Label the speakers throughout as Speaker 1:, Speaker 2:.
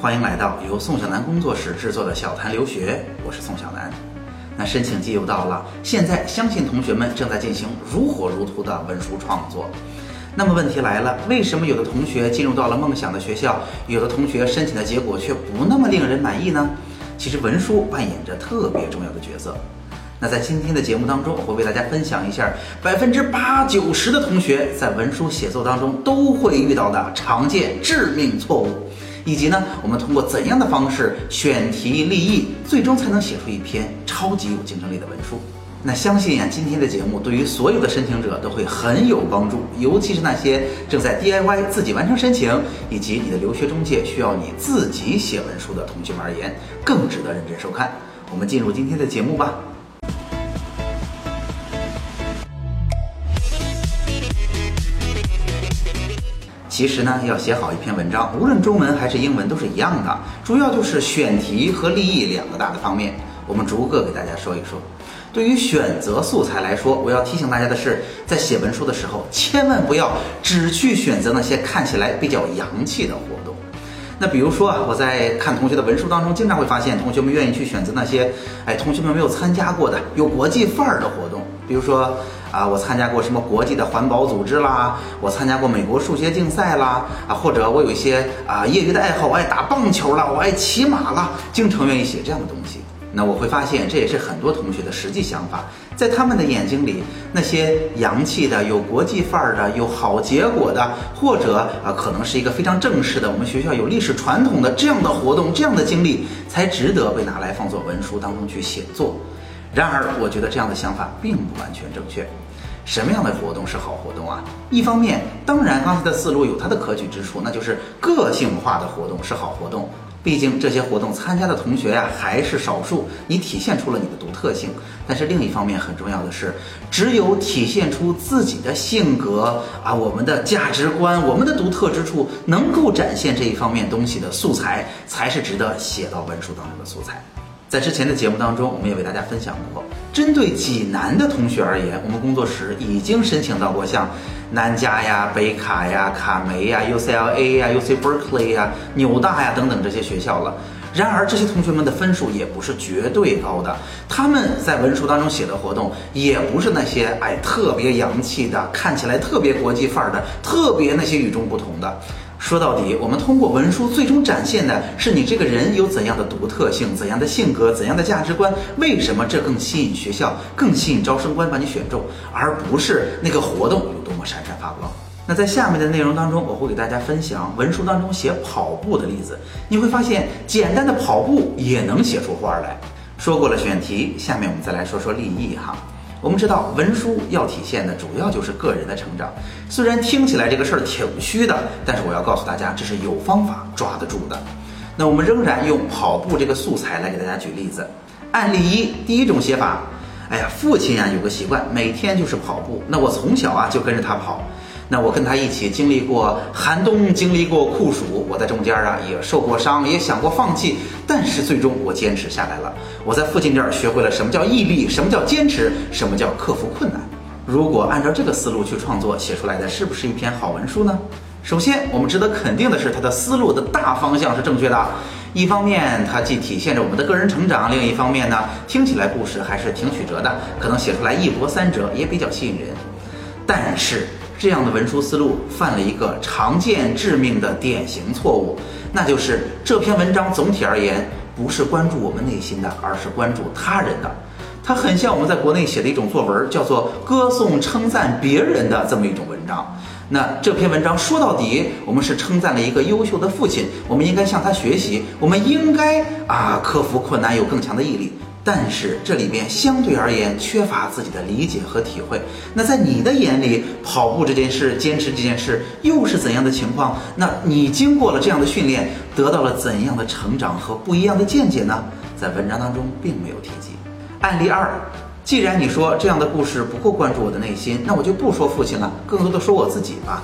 Speaker 1: 欢迎来到由宋小南工作室制作的小谈留学，我是宋小南。那申请季又到了，现在相信同学们正在进行如火如荼的文书创作。那么问题来了，为什么有的同学进入到了梦想的学校，有的同学申请的结果却不那么令人满意呢？其实文书扮演着特别重要的角色。那在今天的节目当中，我会为大家分享一下百分之八九十的同学在文书写作当中都会遇到的常见致命错误，以及呢，我们通过怎样的方式选题立意，最终才能写出一篇超级有竞争力的文书。那相信呀，今天的节目对于所有的申请者都会很有帮助，尤其是那些正在 DIY 自己完成申请，以及你的留学中介需要你自己写文书的同学们而言，更值得认真收看。我们进入今天的节目吧。其实呢，要写好一篇文章，无论中文还是英文都是一样的，主要就是选题和立意两个大的方面。我们逐个给大家说一说。对于选择素材来说，我要提醒大家的是，在写文书的时候，千万不要只去选择那些看起来比较洋气的活动。那比如说啊，我在看同学的文书当中，经常会发现同学们愿意去选择那些，哎，同学们没有参加过的有国际范儿的活动，比如说。啊，我参加过什么国际的环保组织啦？我参加过美国数学竞赛啦，啊，或者我有一些啊业余的爱好，我爱打棒球啦，我爱骑马啦，经常愿意写这样的东西。那我会发现，这也是很多同学的实际想法。在他们的眼睛里，那些洋气的、有国际范儿的、有好结果的，或者啊可能是一个非常正式的，我们学校有历史传统的这样的活动、这样的经历，才值得被拿来放作文书当中去写作。然而，我觉得这样的想法并不完全正确。什么样的活动是好活动啊？一方面，当然刚才的思路有它的可取之处，那就是个性化的活动是好活动。毕竟这些活动参加的同学呀还是少数，你体现出了你的独特性。但是另一方面很重要的是，只有体现出自己的性格啊，我们的价值观，我们的独特之处，能够展现这一方面东西的素材，才是值得写到文书当中的素材。在之前的节目当中，我们也为大家分享过，针对济南的同学而言，我们工作室已经申请到过像南加呀、北卡呀、卡梅呀、UCLA 呀、UC Berkeley 呀、纽大呀等等这些学校了。然而，这些同学们的分数也不是绝对高的，他们在文书当中写的活动也不是那些哎特别洋气的，看起来特别国际范儿的，特别那些与众不同的。说到底，我们通过文书最终展现的是你这个人有怎样的独特性、怎样的性格、怎样的价值观。为什么这更吸引学校、更吸引招生官把你选中，而不是那个活动有多么闪闪发光？那在下面的内容当中，我会给大家分享文书当中写跑步的例子。你会发现，简单的跑步也能写出花来。说过了选题，下面我们再来说说立意哈。我们知道文书要体现的主要就是个人的成长，虽然听起来这个事儿挺虚的，但是我要告诉大家，这是有方法抓得住的。那我们仍然用跑步这个素材来给大家举例子。案例一，第一种写法，哎呀，父亲啊有个习惯，每天就是跑步，那我从小啊就跟着他跑。那我跟他一起经历过寒冬，经历过酷暑，我在中间啊也受过伤，也想过放弃，但是最终我坚持下来了。我在父亲这儿学会了什么叫毅力，什么叫坚持，什么叫克服困难。如果按照这个思路去创作，写出来的是不是一篇好文书呢？首先，我们值得肯定的是，他的思路的大方向是正确的。一方面，它既体现着我们的个人成长；另一方面呢，听起来故事还是挺曲折的，可能写出来一波三折，也比较吸引人。但是，这样的文书思路犯了一个常见致命的典型错误，那就是这篇文章总体而言不是关注我们内心的，而是关注他人的。它很像我们在国内写的一种作文，叫做歌颂称赞别人的这么一种文章。那这篇文章说到底，我们是称赞了一个优秀的父亲，我们应该向他学习，我们应该啊克服困难，有更强的毅力。但是这里边相对而言缺乏自己的理解和体会。那在你的眼里，跑步这件事、坚持这件事又是怎样的情况？那你经过了这样的训练，得到了怎样的成长和不一样的见解呢？在文章当中并没有提及。案例二，既然你说这样的故事不够关注我的内心，那我就不说父亲了，更多的说我自己吧。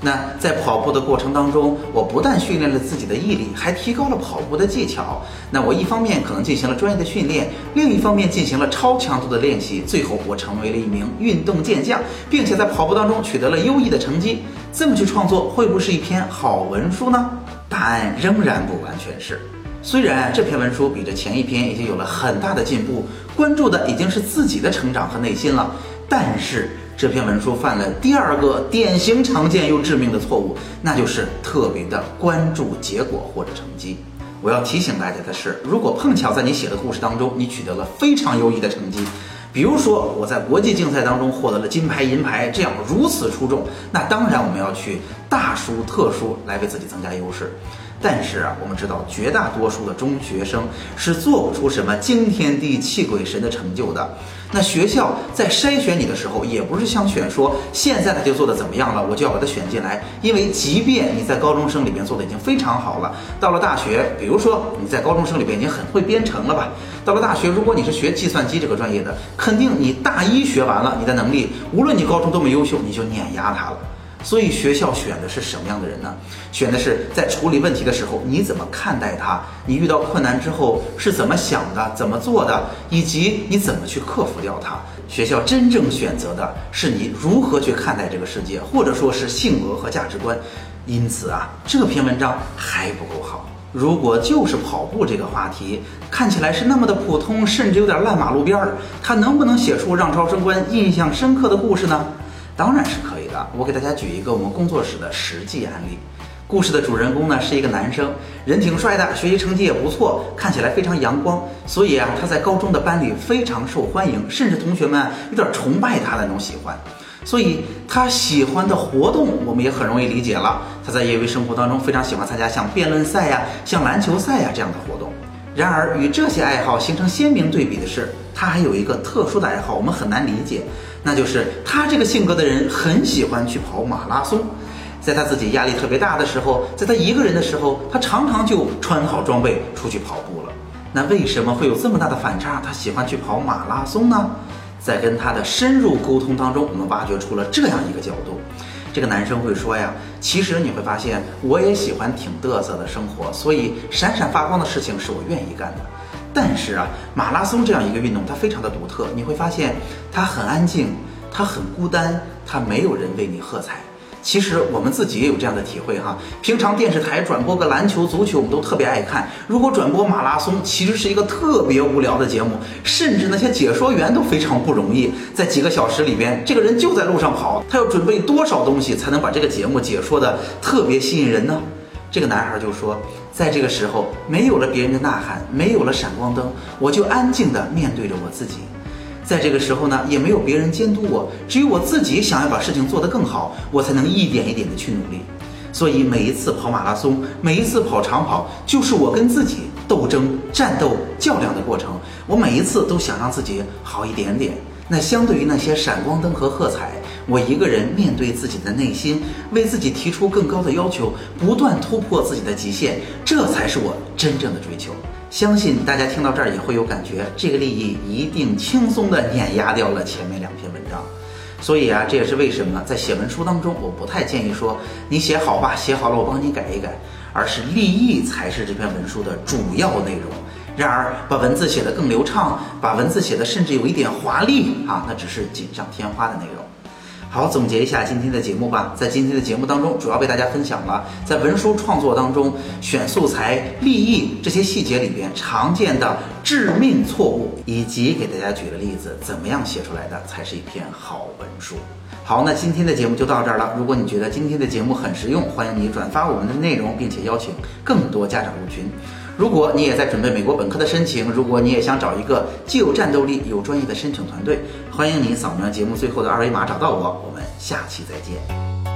Speaker 1: 那在跑步的过程当中，我不但训练了自己的毅力，还提高了跑步的技巧。那我一方面可能进行了专业的训练，另一方面进行了超强度的练习，最后我成为了一名运动健将，并且在跑步当中取得了优异的成绩。这么去创作，会不会是一篇好文书呢？答案仍然不完全是。虽然这篇文书比这前一篇已经有了很大的进步，关注的已经是自己的成长和内心了，但是这篇文书犯了第二个典型、常见又致命的错误，那就是特别的关注结果或者成绩。我要提醒大家的是，如果碰巧在你写的故事当中，你取得了非常优异的成绩，比如说我在国际竞赛当中获得了金牌、银牌，这样如此出众，那当然我们要去大书特书来为自己增加优势。但是啊，我们知道绝大多数的中学生是做不出什么惊天地泣鬼神的成就的。那学校在筛选你的时候，也不是想选说现在他就做的怎么样了，我就要把他选进来。因为即便你在高中生里边做的已经非常好了，到了大学，比如说你在高中生里边已经很会编程了吧，到了大学，如果你是学计算机这个专业的，肯定你大一学完了，你的能力无论你高中多么优秀，你就碾压他了。所以学校选的是什么样的人呢？选的是在处理问题的时候你怎么看待他，你遇到困难之后是怎么想的、怎么做的，以及你怎么去克服掉它。学校真正选择的是你如何去看待这个世界，或者说是性格和价值观。因此啊，这篇文章还不够好。如果就是跑步这个话题看起来是那么的普通，甚至有点烂马路边儿，他能不能写出让招生官印象深刻的故事呢？当然是可以的。我给大家举一个我们工作室的实际案例。故事的主人公呢是一个男生，人挺帅的，学习成绩也不错，看起来非常阳光。所以啊，他在高中的班里非常受欢迎，甚至同学们有点崇拜他的那种喜欢。所以他喜欢的活动我们也很容易理解了。他在业余生活当中非常喜欢参加像辩论赛呀、像篮球赛呀这样的活动。然而与这些爱好形成鲜明对比的是，他还有一个特殊的爱好，我们很难理解。那就是他这个性格的人很喜欢去跑马拉松，在他自己压力特别大的时候，在他一个人的时候，他常常就穿好装备出去跑步了。那为什么会有这么大的反差？他喜欢去跑马拉松呢？在跟他的深入沟通当中，我们挖掘出了这样一个角度。这个男生会说呀，其实你会发现，我也喜欢挺嘚瑟的生活，所以闪闪发光的事情是我愿意干的。但是啊，马拉松这样一个运动，它非常的独特。你会发现，它很安静，它很孤单，它没有人为你喝彩。其实我们自己也有这样的体会哈。平常电视台转播个篮球、足球，我们都特别爱看。如果转播马拉松，其实是一个特别无聊的节目，甚至那些解说员都非常不容易。在几个小时里边，这个人就在路上跑，他要准备多少东西才能把这个节目解说的特别吸引人呢？这个男孩就说。在这个时候，没有了别人的呐喊，没有了闪光灯，我就安静地面对着我自己。在这个时候呢，也没有别人监督我，只有我自己想要把事情做得更好，我才能一点一点地去努力。所以每一次跑马拉松，每一次跑长跑，就是我跟自己斗争、战斗、较量的过程。我每一次都想让自己好一点点。那相对于那些闪光灯和喝彩，我一个人面对自己的内心，为自己提出更高的要求，不断突破自己的极限，这才是我真正的追求。相信大家听到这儿也会有感觉，这个利益一定轻松的碾压掉了前面两篇文章。所以啊，这也是为什么在写文书当中，我不太建议说你写好吧，写好了我帮你改一改，而是立意才是这篇文书的主要内容。然而，把文字写得更流畅，把文字写得甚至有一点华丽啊，那只是锦上添花的内容。好，总结一下今天的节目吧。在今天的节目当中，主要为大家分享了在文书创作当中选素材、立意这些细节里边常见的致命错误，以及给大家举了例子，怎么样写出来的才是一篇好文书。好，那今天的节目就到这儿了。如果你觉得今天的节目很实用，欢迎你转发我们的内容，并且邀请更多家长入群。如果你也在准备美国本科的申请，如果你也想找一个既有战斗力有专业的申请团队，欢迎您扫描节目最后的二维码找到我。我们下期再见。